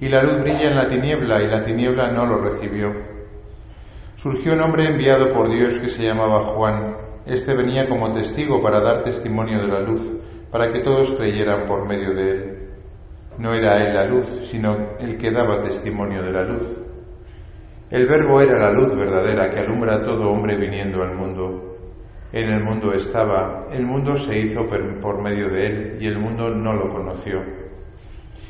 Y la luz brilla en la tiniebla y la tiniebla no lo recibió. Surgió un hombre enviado por Dios que se llamaba Juan. Este venía como testigo para dar testimonio de la luz, para que todos creyeran por medio de él. No era él la luz, sino el que daba testimonio de la luz. El verbo era la luz verdadera que alumbra a todo hombre viniendo al mundo. En el mundo estaba, el mundo se hizo por medio de él y el mundo no lo conoció.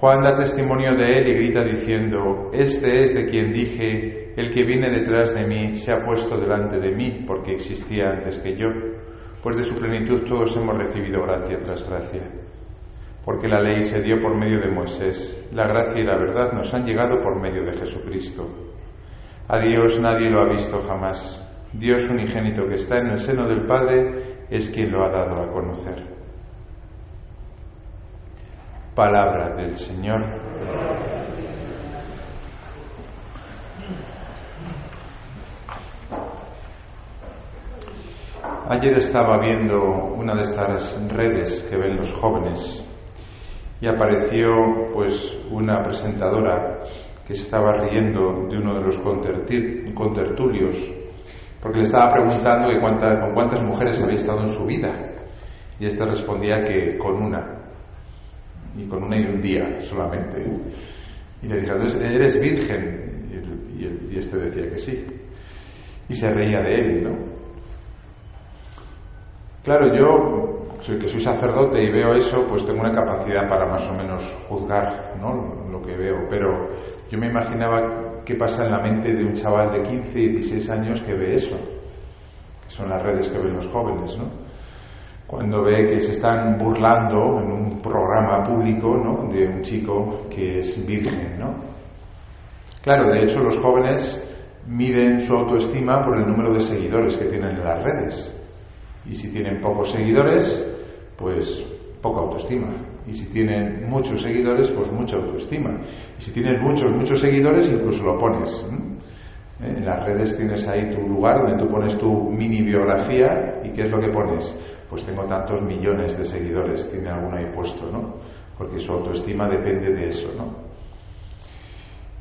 Juan da testimonio de él y grita diciendo, Este es de quien dije, el que viene detrás de mí se ha puesto delante de mí, porque existía antes que yo, pues de su plenitud todos hemos recibido gracia tras gracia. Porque la ley se dio por medio de Moisés, la gracia y la verdad nos han llegado por medio de Jesucristo. A Dios nadie lo ha visto jamás. Dios unigénito que está en el seno del Padre es quien lo ha dado a conocer. Palabra del Señor. Ayer estaba viendo una de estas redes que ven los jóvenes y apareció pues una presentadora que se estaba riendo de uno de los contertulios porque le estaba preguntando con cuántas mujeres había estado en su vida y ésta respondía que con una y con una y un día solamente. Y le dijeron, ¿eres virgen? Y, este decía que sí. Y se reía de él, ¿no? Claro, yo que soy sacerdote y veo eso, pues tengo una capacidad para más o menos juzgar ¿no? lo que veo, pero yo me imaginaba qué pasa en la mente de un chaval de 15 y 16 años que ve eso, que son las redes que ven los jóvenes, ¿no? Cuando ve que se están burlando en un programa público de un chico que es virgen. ¿no? Claro, de hecho los jóvenes miden su autoestima por el número de seguidores que tienen en las redes. Y si tienen pocos seguidores, pues poca autoestima. Y si tienen muchos seguidores, pues mucha autoestima. Y si tienes muchos, muchos seguidores, incluso lo pones. En las redes tienes ahí tu lugar donde tú pones tu mini biografía y ¿qué es lo que pones? Pues tengo tantos millones de seguidores, tiene alguno ahí puesto, ¿no? Porque su autoestima depende de eso, ¿no?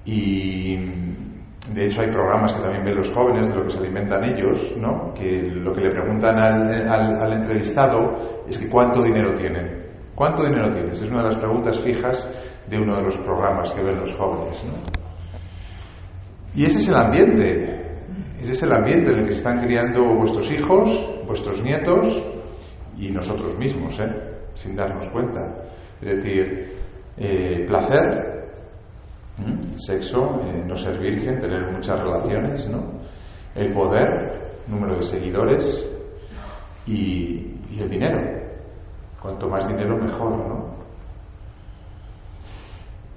Y de hecho hay programas que también ven los jóvenes de lo que se alimentan ellos, ¿no? Que lo que le preguntan al, entrevistado es que cuánto dinero tienen. ¿Cuánto dinero tienes? Es una de las preguntas fijas de uno de los programas que ven los jóvenes, ¿no? Y ese es el ambiente, ese es el ambiente en el que se están criando vuestros hijos, vuestros nietos, y nosotros mismos, ¿eh? sin darnos cuenta. Es decir, eh, placer, sexo, eh, no ser virgen, tener muchas relaciones, ¿no? el poder, número de seguidores y, el dinero. Cuanto más dinero, mejor, ¿no?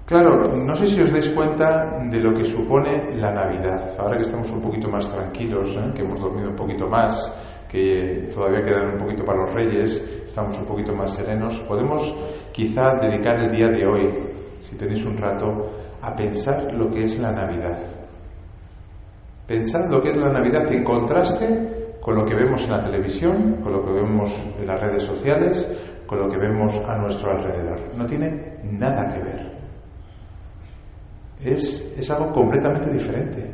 Claro, no sé si os dais cuenta de lo que supone la Navidad. Ahora que estamos un poquito más tranquilos, que hemos dormido un poquito más, que todavía quedan un poquito para los reyes, estamos un poquito más serenos, podemos quizá dedicar el día de hoy, si tenéis un rato, a pensar lo que es la Navidad. Pensar lo que es la Navidad en contraste con lo que vemos en la televisión, con lo que vemos en las redes sociales, con lo que vemos a nuestro alrededor. No tiene nada que ver. Es, es algo completamente diferente.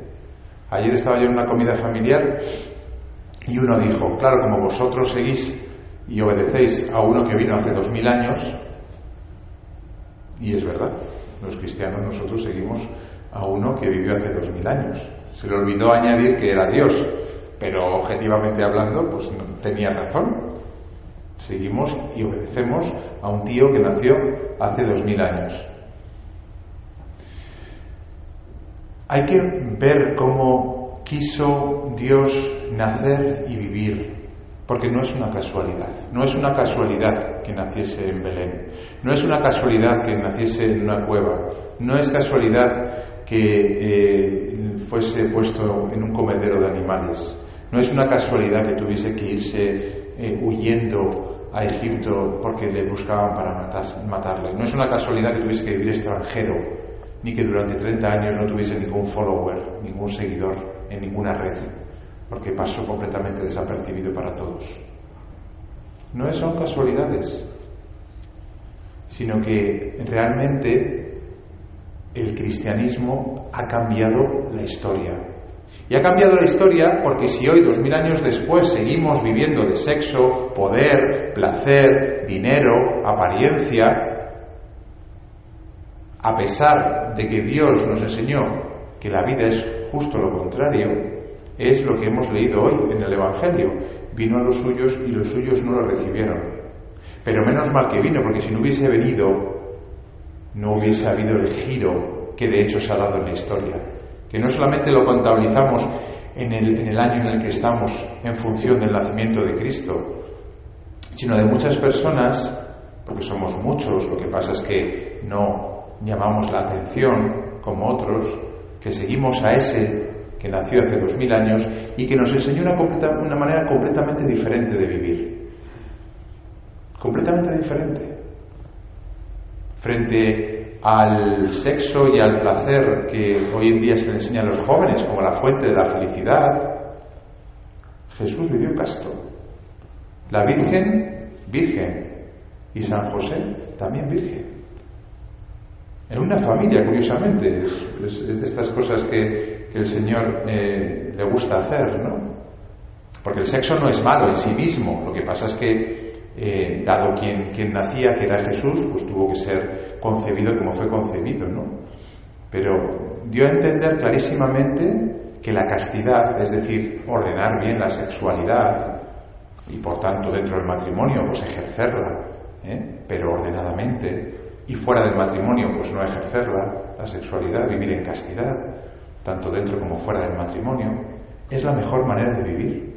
Ayer estaba yo en una comida familiar y uno dijo, claro, como vosotros seguís y obedecéis a uno que vino hace dos mil años, y es verdad, los cristianos nosotros seguimos a uno que vivió hace dos mil años. Se le olvidó añadir que era Dios, pero objetivamente hablando, pues tenía razón. Seguimos y obedecemos a un tío que nació hace dos mil años. Hay que ver cómo quiso Dios nacer y vivir, porque no es una casualidad. No es una casualidad que naciese en Belén. No es una casualidad que naciese en una cueva. No es casualidad que eh, fuese puesto en un comedero de animales. No es una casualidad que tuviese que irse eh, huyendo a Egipto porque le buscaban para matarle. No es una casualidad que tuviese que vivir extranjero, ni que durante 30 años no tuviese ningún follower, ningún seguidor en ninguna red, porque pasó completamente desapercibido para todos. No son casualidades, sino que realmente el cristianismo ha cambiado la historia. Y ha cambiado la historia porque si hoy, dos mil años después, seguimos viviendo de sexo, poder, placer, dinero, apariencia, a pesar de que Dios nos enseñó que la vida es justo lo contrario, es lo que hemos leído hoy en el Evangelio. Vino a los suyos y los suyos no lo recibieron. Pero menos mal que vino, porque si no hubiese venido, no hubiese habido el giro que de hecho se ha dado en la historia. Que no solamente lo contabilizamos en el, en el año en el que estamos en función del nacimiento de Cristo, sino de muchas personas, porque somos muchos, lo que pasa es que no llamamos la atención, como otros, que seguimos a ese que nació hace dos mil años y que nos enseñó una, manera completamente diferente de vivir. Completamente diferente. Frente al sexo y al placer que hoy en día se le enseña a los jóvenes como la fuente de la felicidad, Jesús vivió casto. La Virgen, virgen. Y San José, también virgen. En una familia, curiosamente, es, de estas cosas que, el Señor eh, le gusta hacer, ¿no? Porque el sexo no es malo en sí mismo, lo que pasa es que, eh, dado quien, quien nacía, que era Jesús, pues tuvo que ser concebido como fue concebido, ¿no? Pero dio a entender clarísimamente que la castidad, es decir, ordenar bien la sexualidad y por tanto dentro del matrimonio, pues ejercerla, ¿eh? pero ordenadamente, y fuera del matrimonio, pues no ejercerla, la sexualidad, vivir en castidad, tanto dentro como fuera del matrimonio, es la mejor manera de vivir.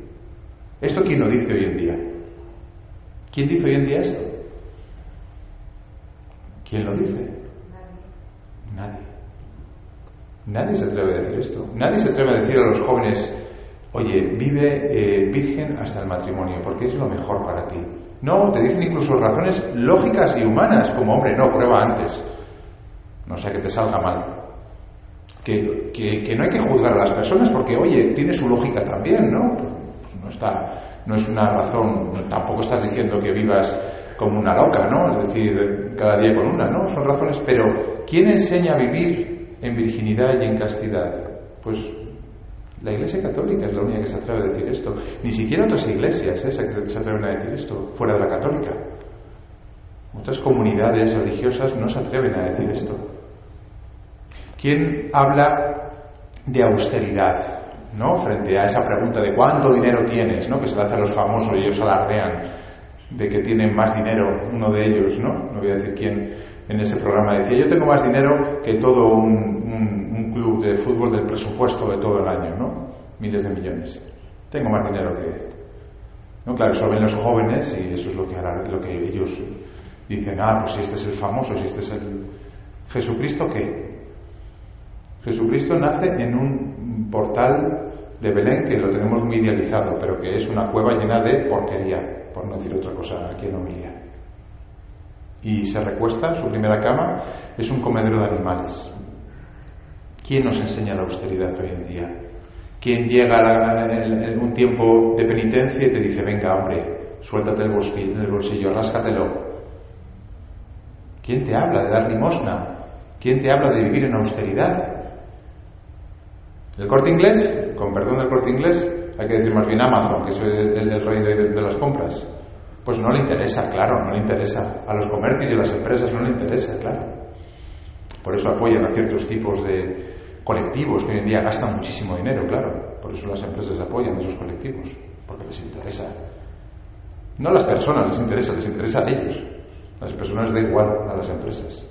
¿Esto quién lo dice hoy en día? ¿Quién dice hoy en día esto? ¿Quién lo dice? Nadie. Nadie se atreve a decir esto. Nadie se atreve a decir a los jóvenes, oye, vive eh, virgen hasta el matrimonio, porque es lo mejor para ti. No, te dicen incluso razones lógicas y humanas, como hombre, no, prueba antes. No sea que te salga mal. Que, que, no hay que juzgar a las personas porque, oye, tiene su lógica también, ¿no? No está, no es una razón, tampoco estás diciendo que vivas como una loca, ¿no? Es decir, cada día con una, ¿no? Son razones, pero ¿quién enseña a vivir en virginidad y en castidad? Pues la Iglesia Católica es la única que se atreve a decir esto. Ni siquiera otras iglesias ¿eh? se atreven a decir esto, fuera de la católica. Otras comunidades religiosas no se atreven a decir esto. ¿Quién habla de austeridad? ¿no? Frente a esa pregunta de cuánto dinero tienes, ¿no? que se le hace a los famosos y ellos alardean de que tienen más dinero, uno de ellos, ¿no? No voy a decir quién en ese programa decía, yo tengo más dinero que todo un club de fútbol del presupuesto de todo el año, ¿no? Miles de millones. Tengo más dinero que... No, claro, eso ven los jóvenes y eso es lo que, lo que ellos dicen, ah, pues si este es el famoso, si este es el... ¿Jesucristo qué? Jesucristo nace en un portal de Belén que lo tenemos muy idealizado, pero que es una cueva llena de porquería, por no decir otra cosa aquí en Homilía. Y se recuesta, su primera cama es un comedero de animales. ¿Quién nos enseña la austeridad hoy en día? ¿Quién llega en un tiempo de penitencia y te dice, venga hombre, suéltate el bolsillo, el bolsillo, ráscatelo? ¿Quién te habla de dar limosna? ¿Quién te habla de vivir en austeridad? ¿El corte inglés? Con perdón del corte inglés, hay que decir más bien Amazon, que es el, rey de, las compras. Pues no le interesa, claro, no le interesa. A los comercios y a las empresas no le interesa, claro. Por eso apoyan a ciertos tipos de, colectivos que hoy en día gastan muchísimo dinero, claro. Por eso las empresas apoyan a esos colectivos, porque les interesa. No a las personas les interesa, les interesa a ellos. Las personas da igual a las empresas.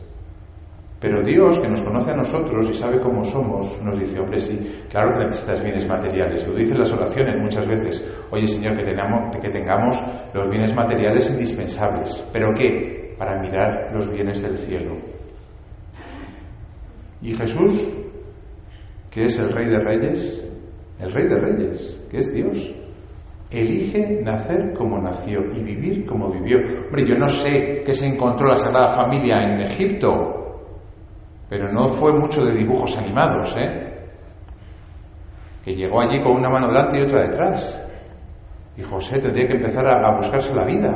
Pero Dios, que nos conoce a nosotros y sabe cómo somos, nos dice, hombre, sí, claro que necesitas bienes materiales. Lo dicen las oraciones muchas veces. Oye, Señor, que tengamos, que tengamos los bienes materiales indispensables. ¿Pero qué? Para mirar los bienes del cielo. Y Jesús, que es el Rey de Reyes, el Rey de Reyes, que es Dios, elige nacer como nació y vivir como vivió. Hombre, yo no sé qué se encontró la Sagrada Familia en Egipto, pero no fue mucho de dibujos animados, ¿eh? Que llegó allí con una mano delante y otra detrás. Y José tendría que empezar a, buscarse la vida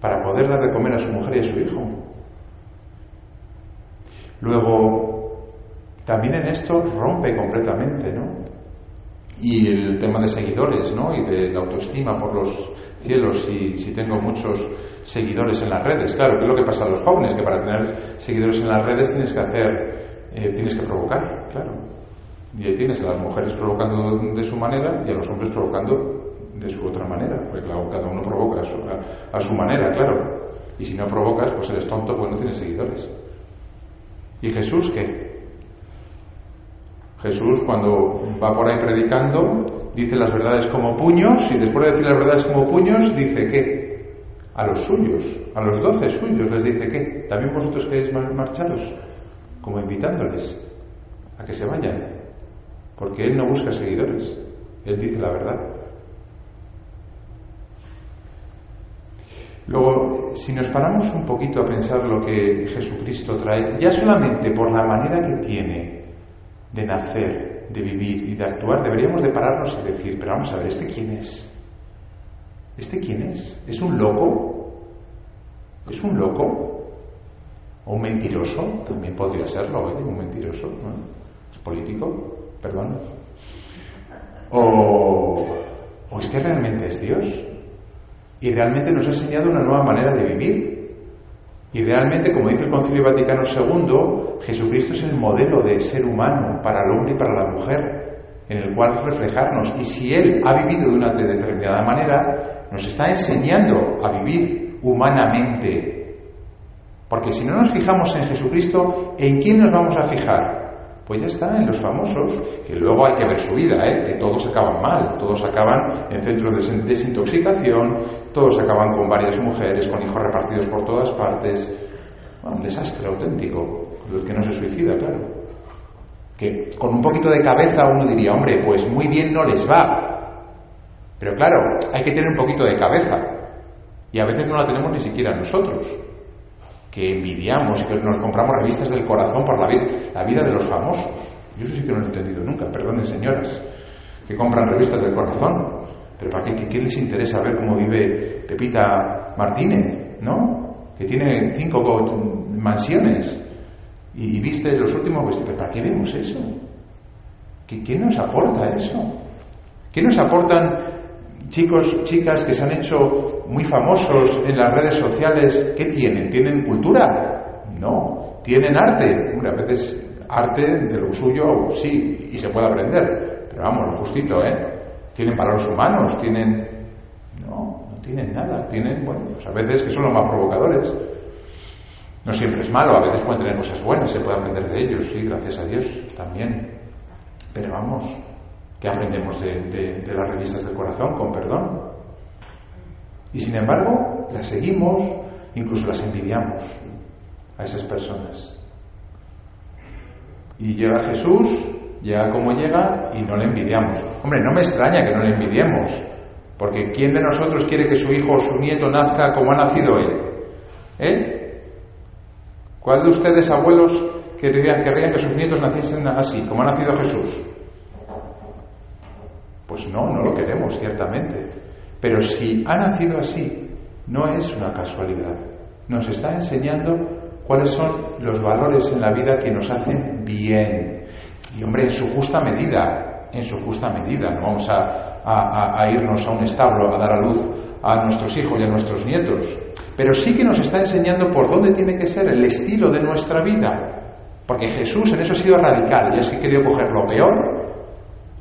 para poder dar de comer a su mujer y a su hijo. Luego, también en esto rompe completamente, ¿no? Y el tema de seguidores, ¿no? Y de la autoestima por los cielos, si, si tengo muchos seguidores en las redes. Claro, ¿qué es lo que pasa a los jóvenes? Que para tener seguidores en las redes tienes que hacer, eh, tienes que provocar, claro. Y ahí tienes a las mujeres provocando de su manera y a los hombres provocando de su otra manera, porque claro, cada uno provoca a su, a, su manera, claro. Y si no provocas, pues eres tonto, pues no tienes seguidores. ¿Y Jesús qué? Jesús cuando va por ahí predicando dice las verdades como puños y después de decir las verdades como puños dice que a los suyos, a los doce suyos, les dice que también vosotros queréis marcharos, como invitándoles a que se vayan, porque Él no busca seguidores, Él dice la verdad. Luego, si nos paramos un poquito a pensar lo que Jesucristo trae, ya solamente por la manera que tiene de nacer, de vivir y de actuar, deberíamos de pararnos y decir, pero vamos a ver, ¿este quién es? ¿Este quién es? ¿Es un loco? ¿Es un loco? ¿O un mentiroso? También podría serlo, ¿eh? Un mentiroso. ¿Es político? Perdón. ¿O, ¿O es que realmente es Dios? Y realmente nos ha enseñado una nueva manera de vivir. Y realmente, como dice el Concilio Vaticano II, Jesucristo es el modelo de ser humano para el hombre y para la mujer, en el cual reflejarnos. Y si Él ha vivido de una determinada manera, nos está enseñando a vivir humanamente. Porque si no nos fijamos en Jesucristo, ¿en quién nos vamos a fijar? Pues ya está, en los famosos, que luego hay que ver su vida, ¿eh? que todos acaban mal, todos acaban en centros de desintoxicación, todos acaban con varias mujeres, con hijos repartidos por todas partes. un desastre auténtico, el que no se suicida, claro. Que con un poquito de cabeza uno diría, hombre, pues muy bien no les va, pero claro, hay que tener un poquito de cabeza. Y a veces no la tenemos ni siquiera nosotros, que envidiamos y que nos compramos revistas del corazón por la vida, la vida de los famosos. Yo eso sí que no lo he entendido nunca, perdonen señoras, que compran revistas del corazón. Pero ¿para qué, qué, les interesa ver cómo vive Pepita Martínez, ¿no? Que tiene cinco mansiones y, viste los últimos vestidos. ¿Para qué vemos eso? ¿Qué, ¿Qué nos aporta eso? ¿Qué nos aportan chicos, chicas que se han hecho muy famosos en las redes sociales, ¿qué tienen? ¿Tienen cultura? No. ¿Tienen arte? Hombre, a veces arte de lo suyo sí, y se puede aprender, pero vamos, lo justito, ¿eh? ¿Tienen valores humanos? ¿Tienen...? No, no tienen nada. Tienen, bueno, pues a veces que son los más provocadores. No siempre es malo, a veces pueden tener cosas buenas, se puede aprender de ellos, sí, gracias a Dios, también. Pero vamos, que aprendemos de, las revistas del corazón, con perdón. Y sin embargo, las seguimos, incluso las envidiamos a esas personas. Y llega Jesús, llega como llega y no le envidiamos. Hombre, no me extraña que no le envidiemos, porque ¿quién de nosotros quiere que su hijo o su nieto nazca como ha nacido él? ¿Eh? ¿Cuál de ustedes, abuelos, querrían, querrían que sus nietos naciesen así, como ha nacido Jesús? Pues no, no lo queremos, ciertamente. Pero si ha nacido así, no es una casualidad. Nos está enseñando cuáles son los valores en la vida que nos hacen bien. Y hombre, en su justa medida, en su justa medida. No vamos a, a irnos a un establo a dar a luz a nuestros hijos y a nuestros nietos. Pero sí que nos está enseñando por dónde tiene que ser el estilo de nuestra vida. Porque Jesús en eso ha sido radical y ha querido coger lo peor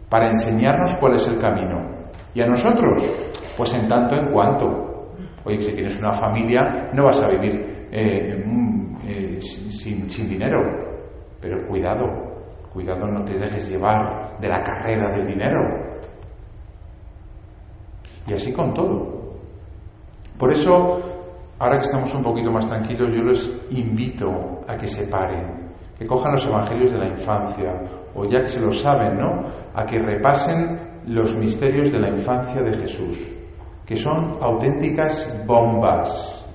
para enseñarnos cuál es el camino. Y a nosotros, pues en tanto en cuanto. Oye, si tienes una familia, no vas a vivir eh, mm, eh, sin, sin dinero. Pero cuidado, cuidado no te dejes llevar de la carrera del dinero. Y así con todo. Por eso, ahora que estamos un poquito más tranquilos, yo les invito a que se paren, que cojan los evangelios de la infancia, o ya que se lo saben, ¿no? A que repasen los misterios de la infancia de Jesús, que son auténticas bombas.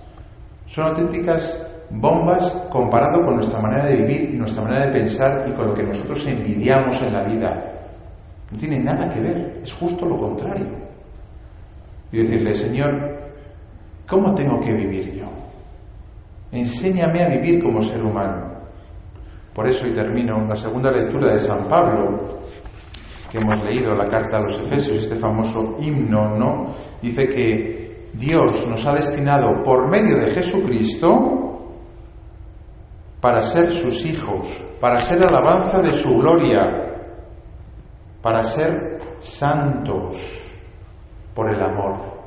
Son auténticas bombas comparado con nuestra manera de vivir y nuestra manera de pensar y con lo que nosotros envidiamos en la vida. No tiene nada que ver, es justo lo contrario. Y decirle, Señor, ¿cómo tengo que vivir yo? Enséñame a vivir como ser humano. Por eso, y termino, la segunda lectura de San Pablo, que hemos leído, la carta a los Efesios, este famoso himno, ¿no? Dice que Dios nos ha destinado por medio de Jesucristo para ser sus hijos, para ser alabanza de su gloria, para ser santos por el amor.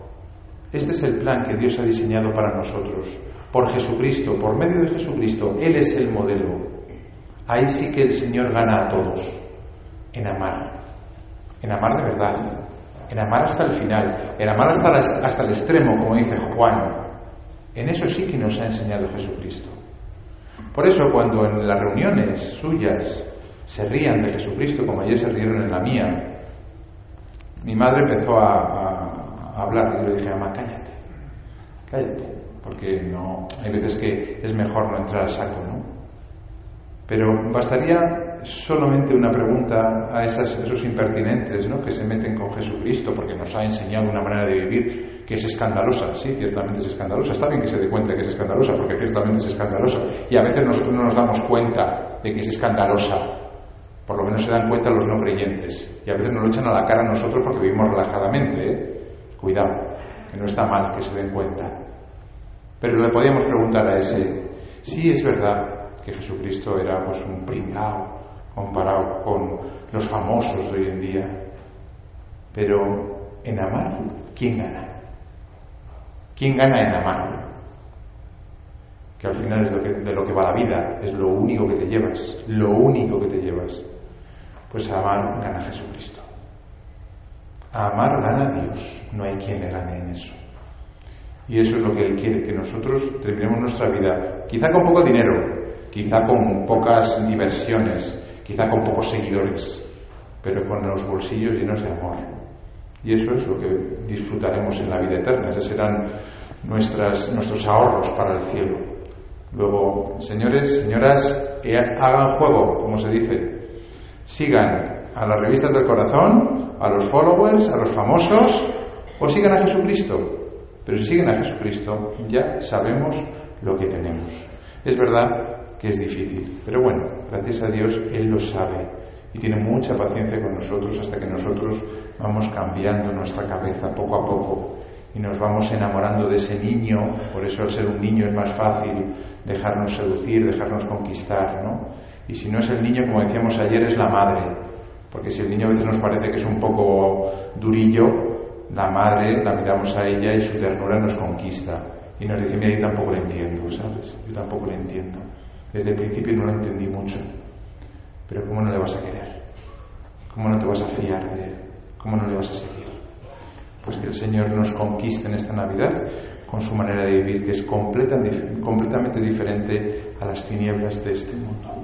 Este es el plan que Dios ha diseñado para nosotros, por Jesucristo, por medio de Jesucristo. Él es el modelo. Ahí sí que el Señor gana a todos, en amar en amar de verdad, en amar hasta el final, en amar hasta, el extremo, como dice Juan. En eso sí que nos ha enseñado Jesucristo. Por eso cuando en las reuniones suyas se rían de Jesucristo, como ayer se rieron en la mía, mi madre empezó a hablar y le dije, mamá, cállate, cállate, porque no, hay veces que es mejor no entrar al saco, ¿no? Pero bastaría solamente una pregunta a esos impertinentes ¿no? que se meten con Jesucristo porque nos ha enseñado una manera de vivir que es escandalosa. Sí, ciertamente es escandalosa. Está bien que se dé cuenta que es escandalosa porque ciertamente es escandalosa. Y a veces nosotros no nos damos cuenta de que es escandalosa. Por lo menos se dan cuenta los no creyentes. Y a veces nos lo echan a la cara a nosotros porque vivimos relajadamente. ¿eh? Cuidado, que no está mal que se den cuenta. Pero le podíamos preguntar a ese, sí es verdad que Jesucristo era pues un pringao, comparado con los famosos de hoy en día. Pero en amar, ¿quién gana? ¿Quién gana en amar? Que al final es lo que, de lo que va la vida, es lo único que te llevas, lo único que te llevas. Pues amar gana Jesucristo. A amar gana Dios, no hay quien le gane en eso. Y eso es lo que Él quiere, que nosotros terminemos nuestra vida, quizá con poco dinero, quizá con pocas diversiones, quizá con pocos seguidores, pero con los bolsillos llenos de amor. Y eso es lo que disfrutaremos en la vida eterna, esos serán nuestras, nuestros ahorros para el cielo. Luego, señores, señoras, hagan juego, como se dice. Sigan a las revistas del corazón, a los followers, a los famosos, o sigan a Jesucristo. Pero si siguen a Jesucristo, ya sabemos lo que tenemos. Es verdad que es difícil. Pero bueno, gracias a Dios Él lo sabe y tiene mucha paciencia con nosotros hasta que nosotros vamos cambiando nuestra cabeza poco a poco y nos vamos enamorando de ese niño. Por eso al ser un niño es más fácil dejarnos seducir, dejarnos conquistar, ¿no? Y si no es el niño, como decíamos ayer, es la madre. Porque si el niño a veces nos parece que es un poco durillo, la madre la miramos a ella y su ternura nos conquista. Y nos dice, mira, yo tampoco le entiendo, ¿sabes? Yo tampoco le entiendo. Desde el principio no lo entendí mucho, pero ¿cómo no le vas a querer? ¿Cómo no te vas a fiar de él? ¿Cómo no le vas a seguir? Pues que el Señor nos conquiste en esta Navidad con su manera de vivir, que es completamente diferente a las tinieblas de este mundo.